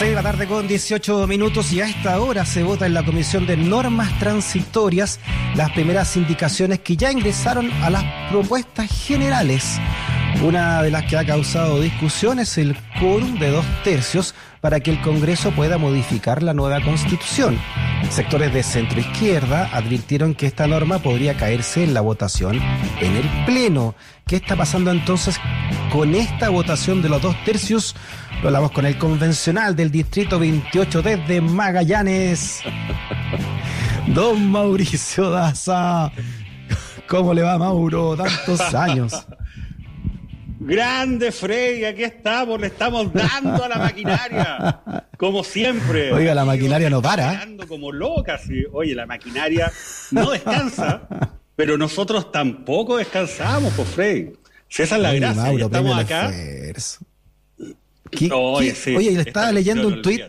6 de la tarde con 18 minutos y a esta hora se vota en la Comisión de Normas Transitorias las primeras indicaciones que ya ingresaron a las propuestas generales. Una de las que ha causado discusión es el quórum de dos tercios para que el Congreso pueda modificar la nueva Constitución. Sectores de centro izquierda advirtieron que esta norma podría caerse en la votación en el Pleno. ¿Qué está pasando entonces con esta votación de los dos tercios? Lo hablamos con el convencional del Distrito 28 desde Magallanes. Don Mauricio Daza. ¿Cómo le va, Mauro? Tantos años. Grande Frey, aquí estamos, le estamos dando a la maquinaria, como siempre. Oiga, la maquinaria no para. como loca, sí. Oye, la maquinaria no descansa, pero nosotros tampoco descansamos, pues Frey. Si esa es la gracia, Mauro, estamos acá. Oye, le estaba leyendo un tuit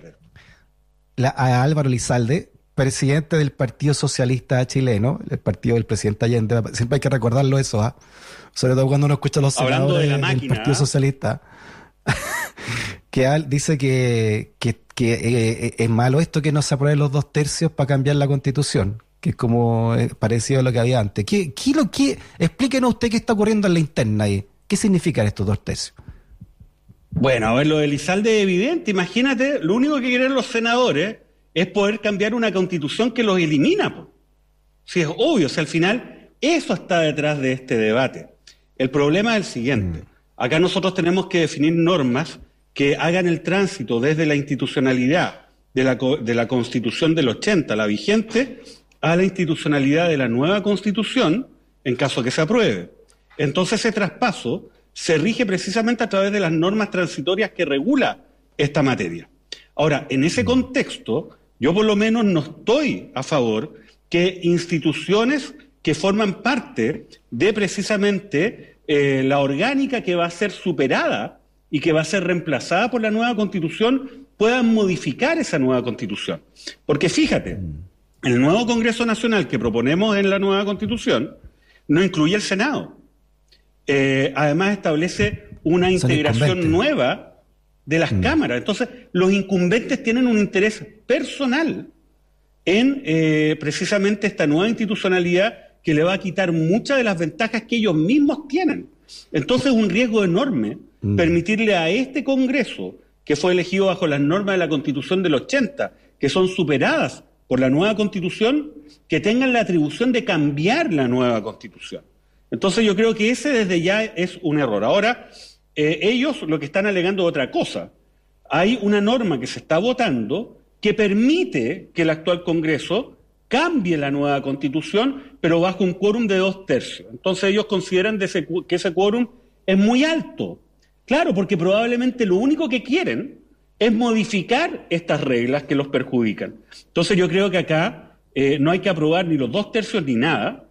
a Álvaro Lizalde, presidente del Partido Socialista chileno, el partido del presidente Allende. Siempre hay que recordarlo eso, ¿ah? sobre todo cuando uno escucha los senadores del Partido ¿ah? Socialista. que dice que, que, eh, es malo esto que no se aprueben los dos tercios para cambiar la constitución, que es como eh, parecido a lo que había antes. ¿Qué, qué, lo, qué, explíquenos usted qué está ocurriendo en la interna ahí. ¿Qué significan estos dos tercios? Bueno, a ver, lo de Lizalde es evidente. Imagínate, lo único que quieren los senadores es poder cambiar una constitución que los elimina. Si es obvio, o sea, al final eso está detrás de este debate. El problema es el siguiente. Mm. Acá nosotros tenemos que definir normas que hagan el tránsito desde la institucionalidad de la, de la Constitución del 80, la vigente, a la institucionalidad de la nueva Constitución, en caso que se apruebe. Entonces ese traspaso se rige precisamente a través de las normas transitorias que regula esta materia. Ahora, en ese contexto, yo por lo menos no estoy a favor que instituciones que forman parte de precisamente eh, la orgánica que va a ser superada y que va a ser reemplazada por la nueva constitución puedan modificar esa nueva constitución. Porque fíjate, el nuevo Congreso Nacional que proponemos en la nueva constitución no incluye el Senado. Eh, además establece una integración nueva de las mm. cámaras. Entonces, los incumbentes tienen un interés personal en eh, precisamente esta nueva institucionalidad que le va a quitar muchas de las ventajas que ellos mismos tienen. Entonces, es un riesgo enorme mm. permitirle a este Congreso, que fue elegido bajo las normas de la Constitución del 80, que son superadas por la nueva Constitución, que tengan la atribución de cambiar la nueva Constitución. Entonces yo creo que ese desde ya es un error. Ahora, eh, ellos lo que están alegando es otra cosa. Hay una norma que se está votando que permite que el actual Congreso cambie la nueva constitución, pero bajo un quórum de dos tercios. Entonces ellos consideran que ese quórum es muy alto. Claro, porque probablemente lo único que quieren es modificar estas reglas que los perjudican. Entonces yo creo que acá eh, no hay que aprobar ni los dos tercios ni nada,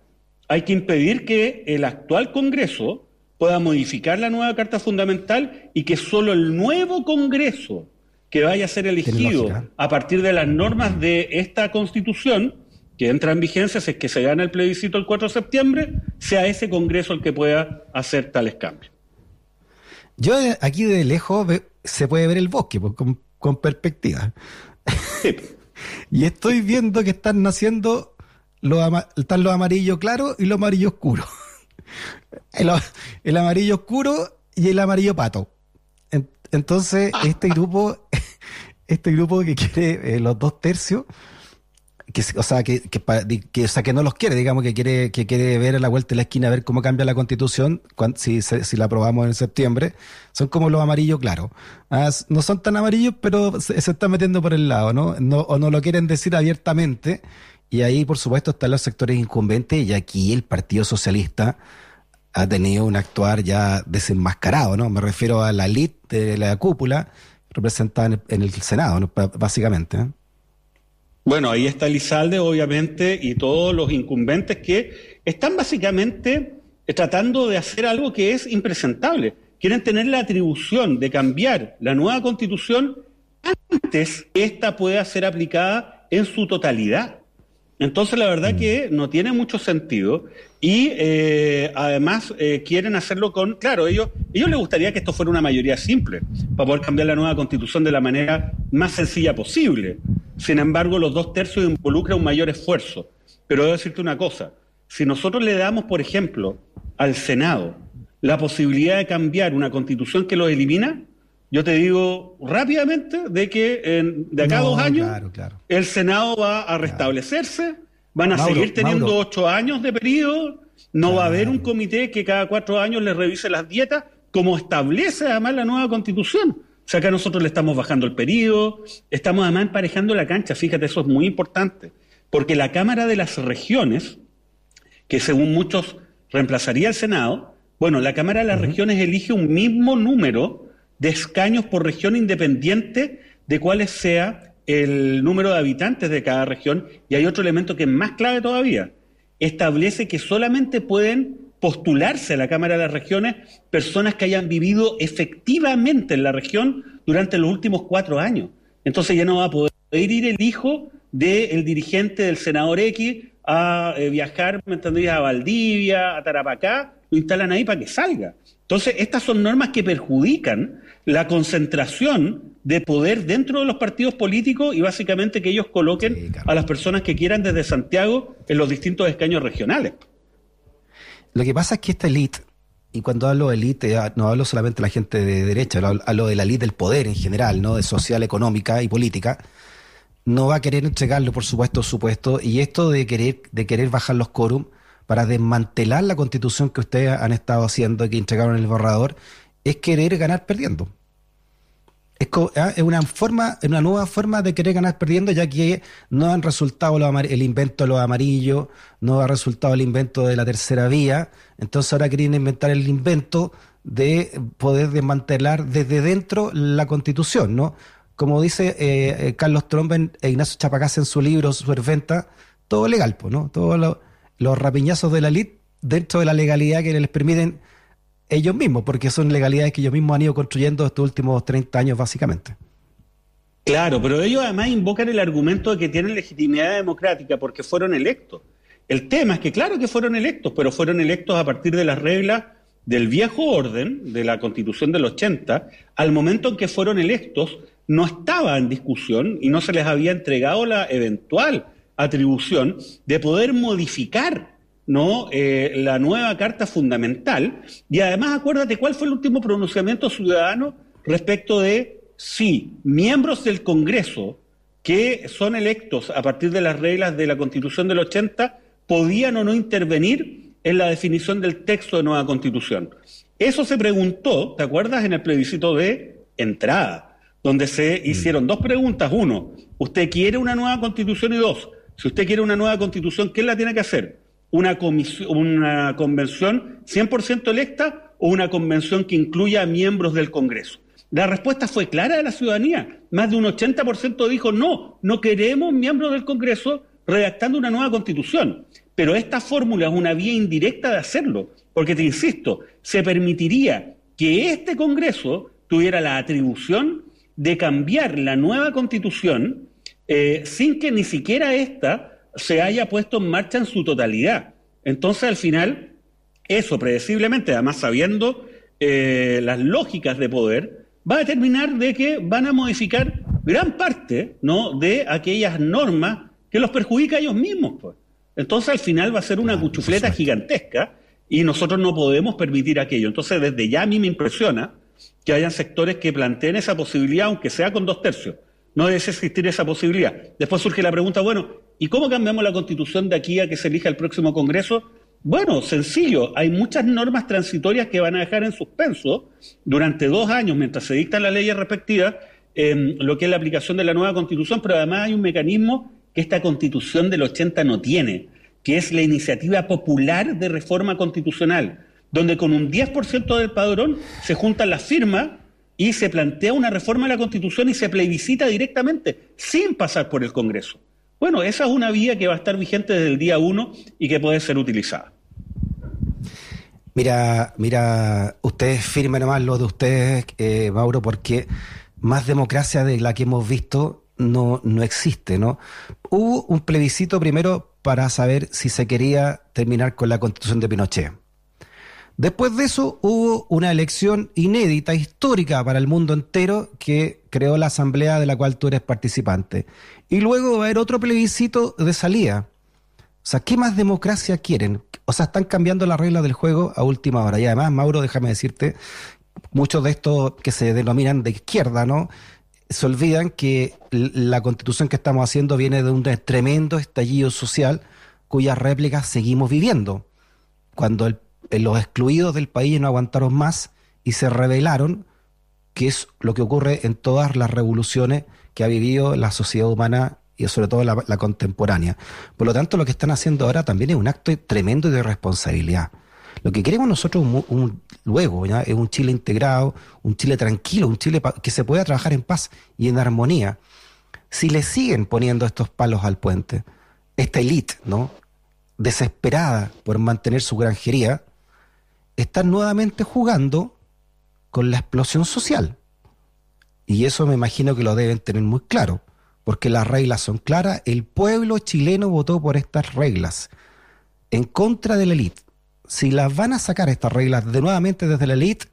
hay que impedir que el actual Congreso pueda modificar la nueva Carta Fundamental y que solo el nuevo Congreso que vaya a ser elegido a partir de las normas de esta Constitución, que entra en vigencia si es que se gana el plebiscito el 4 de septiembre, sea ese Congreso el que pueda hacer tales cambios. Yo aquí de lejos se puede ver el bosque pues, con, perspectiva. y estoy viendo que están naciendo están los amarillos claros y los amarillos oscuros. El, amarillo oscuro y el amarillo pato. entonces, este grupo, este grupo que quiere eh, los dos tercios, que, o sea, que, que, o sea, que no los quiere, digamos, que quiere, que quiere ver a la vuelta de la esquina, ver cómo cambia la constitución, si, si la aprobamos en septiembre, son como los amarillos claros. Ah, no son tan amarillos, pero se, se, están metiendo por el lado, ¿no? ¿no? O no lo quieren decir abiertamente y ahí, por supuesto, están los sectores incumbentes y aquí el Partido Socialista ha tenido un actuar ya desenmascarado, ¿no? Me refiero a la elite de la cúpula representada en el, Senado, ¿no? básicamente. ¿eh? Bueno, ahí está Lizalde, obviamente, y todos los incumbentes que están básicamente tratando de hacer algo que es impresentable. Quieren tener la atribución de cambiar la nueva constitución antes que ésta pueda ser aplicada en su totalidad. Entonces, la verdad que no tiene mucho sentido y eh, además eh, quieren hacerlo con, claro, ellos, ellos les gustaría que esto fuera una mayoría simple para poder cambiar la nueva constitución de la manera más sencilla posible. Sin embargo, los dos tercios involucra un mayor esfuerzo. Pero debo decirte una cosa, si nosotros le damos, por ejemplo, al Senado la posibilidad de cambiar una constitución que lo elimina, yo te digo rápidamente de que en, de acá a dos años el Senado va a restablecerse, van a seguir teniendo ocho años de periodo, no va a haber un comité que cada cuatro años le revise las dietas, como establece además la nueva constitución. O sea, que nosotros le estamos bajando el periodo, estamos además emparejando la cancha, fíjate, eso es muy importante, porque la Cámara de las Regiones, que según muchos reemplazaría al Senado, bueno, la Cámara de las Regiones elige un mismo número de escaños por región independiente de cuál sea el número de habitantes de cada región. Y hay otro elemento que es más clave todavía. Establece que solamente pueden postularse a la Cámara de las Regiones personas que hayan vivido efectivamente en la región durante los últimos cuatro años. Entonces ya no va a poder ir el hijo del dirigente del senador X a eh, viajar, ¿me entendéis?, a Valdivia, a Tarapacá, lo instalan ahí para que salga. Entonces, estas son normas que perjudican la concentración de poder dentro de los partidos políticos y básicamente que ellos coloquen a las personas que quieran desde Santiago en los distintos escaños regionales. Lo que pasa es que esta élite, y cuando hablo de élite, ah, no hablo solamente de la gente de derecha, hablo de la élite del poder en general, ¿no? de social, económica y política, no va a querer entregarlo, por supuesto, supuesto, y esto de querer, de querer bajar los quórum para desmantelar la constitución que ustedes han estado haciendo y que entregaron en el borrador, es querer ganar perdiendo. Es, ah, una forma, una nueva forma de querer ganar perdiendo, ya que no han resultado el invento de los amarillos, no ha resultado el invento de la tercera vía, entonces ahora quieren inventar el invento de poder desmantelar desde dentro la constitución, ¿no? Como dice eh, eh, Carlos Tromben e Ignacio Chapacás en su libro Superventa, todo legal, ¿no? Todos los rapiñazos de la elite dentro de la legalidad que les permiten ellos mismos, porque son legalidades que ellos mismos han ido construyendo estos últimos 30 años básicamente. Claro, pero ellos además invocan el argumento de que tienen legitimidad democrática porque fueron electos. El tema es que claro que fueron electos, pero fueron electos a partir de las reglas del viejo orden, de la constitución del 80, al momento en que fueron electos, no estaba en discusión y no se les había entregado la eventual atribución de poder modificar ¿no? Eh, la nueva Carta Fundamental. Y además, acuérdate cuál fue el último pronunciamiento ciudadano respecto de si miembros del Congreso que son electos a partir de las reglas de la Constitución del 80 podían o no intervenir en la definición del texto de nueva Constitución. Eso se preguntó, ¿te acuerdas? En el plebiscito de entrada, donde se mm. hicieron dos preguntas. Uno, ¿usted quiere una nueva Constitución? Y dos, si usted quiere una nueva Constitución, ¿qué la tiene que hacer? una, una convención 100% electa o una convención que incluya a miembros del Congreso? La respuesta fue clara de la ciudadanía. Más de un 80% dijo no, no queremos miembros del Congreso redactando una nueva constitución. Pero esta fórmula es una vía indirecta de hacerlo, porque te insisto, se permitiría que este Congreso tuviera la atribución de cambiar la nueva constitución eh, sin que ni siquiera esta se haya puesto en marcha en su totalidad. Entonces, al final, eso predeciblemente, además sabiendo eh, las lógicas de poder, va a determinar de que van a modificar gran parte ¿no? de aquellas normas que los perjudica a ellos mismos. Pues. Entonces, al final va a ser una cuchufleta gigantesca y nosotros no podemos permitir aquello. Entonces, desde ya a mí me impresiona que hayan sectores que planteen esa posibilidad, aunque sea con dos tercios. No debe existir esa posibilidad. Después surge la pregunta, bueno, ¿y cómo cambiamos la constitución de aquí a que se elija el próximo Congreso? Bueno, sencillo, hay muchas normas transitorias que van a dejar en suspenso durante dos años mientras se dictan las leyes respectivas en lo que es la aplicación de la nueva constitución, pero además hay un mecanismo que esta constitución del 80 no tiene, que es la iniciativa popular de reforma constitucional, donde con un 10% del padrón se juntan las firmas y se plantea una reforma de la Constitución y se plebiscita directamente, sin pasar por el Congreso. Bueno, esa es una vía que va a estar vigente desde el día uno y que puede ser utilizada. Mira, mira, ustedes firmen nomás lo de ustedes, eh, Mauro, porque más democracia de la que hemos visto no, no existe, ¿no? Hubo un plebiscito primero para saber si se quería terminar con la constitución de Pinochet. Después de eso hubo una elección inédita, histórica para el mundo entero, que creó la asamblea de la cual tú eres participante. Y luego va a haber otro plebiscito de salida. O sea, ¿qué más democracia quieren? O sea, están cambiando las reglas del juego a última hora. Y además, Mauro, déjame decirte, muchos de estos que se denominan de izquierda, ¿no? Se olvidan que la constitución que estamos haciendo viene de un tremendo estallido social cuyas réplicas seguimos viviendo. Cuando el los excluidos del país no aguantaron más y se rebelaron, que es lo que ocurre en todas las revoluciones que ha vivido la sociedad humana y sobre todo la, contemporánea. Por lo tanto, lo que están haciendo ahora también es un acto tremendo de responsabilidad. Lo que queremos nosotros luego es un Chile integrado, un Chile tranquilo, un Chile que se pueda trabajar en paz y en armonía. Si le siguen poniendo estos palos al puente, esta élite, ¿no? desesperada por mantener su granjería, están nuevamente jugando con la explosión social. Y eso me imagino que lo deben tener muy claro, porque las reglas son claras. El pueblo chileno votó por estas reglas en contra de la élite. Si las van a sacar estas reglas de nuevamente desde la élite,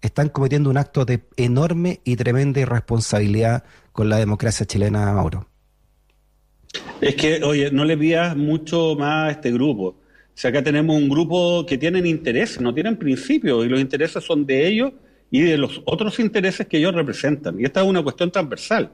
están cometiendo un acto de enorme y tremenda irresponsabilidad con la democracia chilena, Mauro. Es que, oye, no le pidas mucho más a este grupo. O sea, acá tenemos un grupo que tienen intereses, no tienen principios, y los intereses son de ellos y de los otros intereses que ellos representan. Y esta es una cuestión transversal.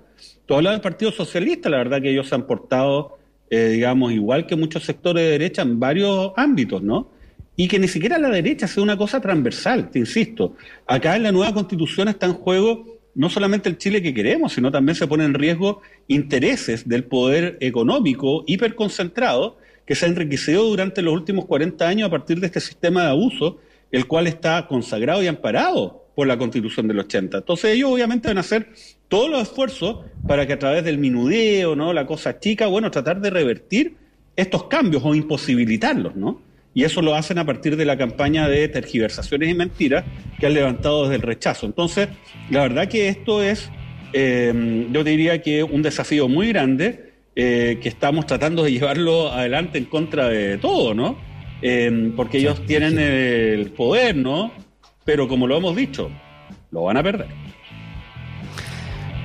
Tú hablas del Partido Socialista, la verdad que ellos se han portado, eh, digamos, igual que muchos sectores de derecha en varios ámbitos, ¿no? Y que ni siquiera la derecha sea una cosa transversal, te insisto. Acá en la nueva constitución está en juego no solamente el Chile que queremos, sino también se ponen en riesgo intereses del poder económico hiperconcentrado que se ha enriquecido durante los últimos 40 años a partir de este sistema de abuso, el cual está consagrado y amparado por la Constitución del 80. Entonces ellos obviamente van a hacer todos los esfuerzos para que a través del minudeo, ¿no? La cosa chica, bueno, tratar de revertir estos cambios o imposibilitarlos, ¿no? Y eso lo hacen a partir de la campaña de tergiversaciones y mentiras que han levantado desde el rechazo. Entonces, la verdad que esto es, eh, yo diría que un desafío muy grande eh, que estamos tratando de llevarlo adelante en contra de todo, ¿no? Eh, porque ellos tienen el poder, ¿no? Pero como lo hemos dicho, lo van a perder.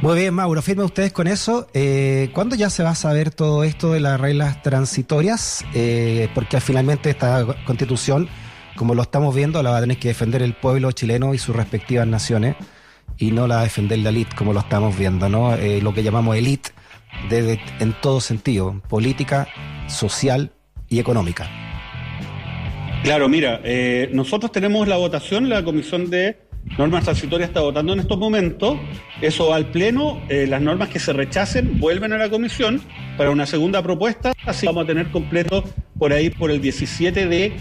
Muy bien, Mauro, firme ustedes con eso. Eh, ¿Cuándo ya se va a saber todo esto de las reglas transitorias? Eh, porque finalmente esta constitución, como lo estamos viendo, la va a tener que defender el pueblo chileno y sus respectivas naciones y no la va a defender la élite, como lo estamos viendo, ¿no? lo que llamamos élite en todo sentido, política, social y económica. Claro, mira, eh, nosotros tenemos la votación, la Comisión de Normas Transitorias está votando en estos momentos, eso va al Pleno, eh, las normas que se rechacen vuelven a la Comisión para una segunda propuesta, así vamos a tener completo por ahí por el 17 de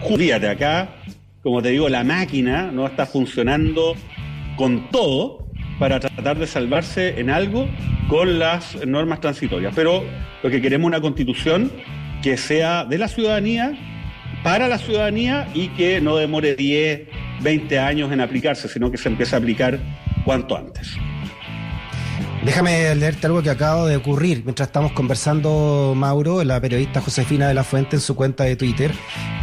julio. Acá, como te digo, la máquina no está funcionando con todo, para tratar de salvarse en algo con las normas transitorias. Pero lo que queremos es una constitución que sea de la ciudadanía, para la ciudadanía y que no demore 10, 20 años en aplicarse, sino que se empiece a aplicar cuanto antes. Déjame leerte algo que acaba de ocurrir. Mientras estamos conversando, Mauro, la periodista Josefina de la Fuente en su cuenta de Twitter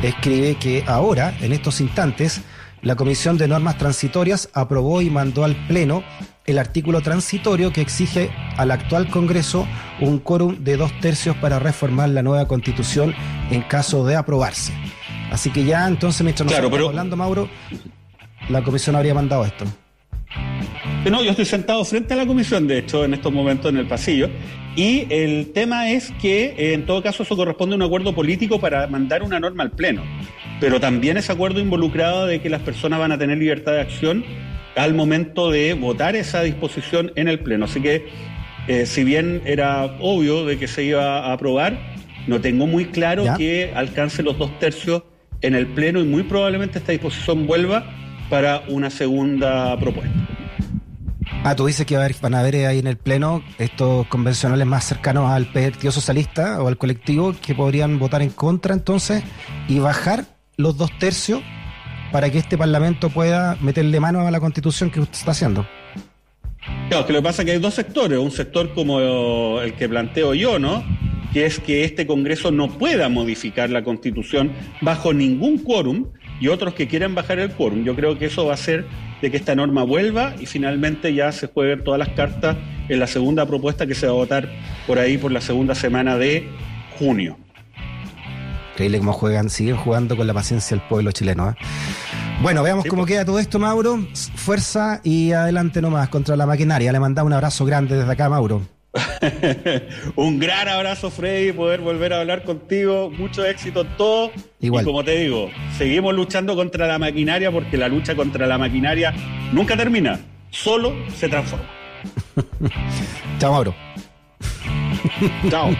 escribe que ahora, en estos instantes, la Comisión de Normas Transitorias aprobó y mandó al Pleno el artículo transitorio que exige al actual Congreso un quórum de dos tercios para reformar la nueva Constitución en caso de aprobarse. Así que ya entonces, mientras nos estamos hablando, Mauro, la Comisión habría mandado esto. No, yo estoy sentado frente a la comisión, de hecho, en estos momentos en el pasillo, y el tema es que, en todo caso, eso corresponde a un acuerdo político para mandar una norma al Pleno pero también ese acuerdo involucrado de que las personas van a tener libertad de acción al momento de votar esa disposición en el Pleno. Así que, eh, si bien era obvio de que se iba a aprobar, no tengo muy claro que alcance los dos tercios en el Pleno y muy probablemente esta disposición vuelva para una segunda propuesta. Ah, tú dices que van a haber ahí en el Pleno estos convencionales más cercanos al Partido Socialista o al colectivo que podrían votar en contra entonces y bajar los dos tercios para que este Parlamento pueda meterle mano a la constitución que usted está haciendo. Claro, que lo que pasa es que hay dos sectores, un sector como el que planteo yo, ¿no? Que es que este Congreso no pueda modificar la Constitución bajo ningún quórum y otros que quieren bajar el quórum. Yo creo que eso va a hacer de que esta norma vuelva y finalmente ya se jueguen todas las cartas en la segunda propuesta que se va a votar por ahí por la segunda semana de junio. Increíble cómo juegan, siguen jugando con la paciencia del pueblo chileno. ¿eh? Bueno, veamos cómo queda todo esto, Mauro. Fuerza y adelante nomás contra la maquinaria. Le mandamos un abrazo grande desde acá, Mauro. un gran abrazo, Freddy, poder volver a hablar contigo. Mucho éxito en todo. Igual. Y como te digo, seguimos luchando contra la maquinaria porque la lucha contra la maquinaria nunca termina, solo se transforma. Chao, Mauro. Chao.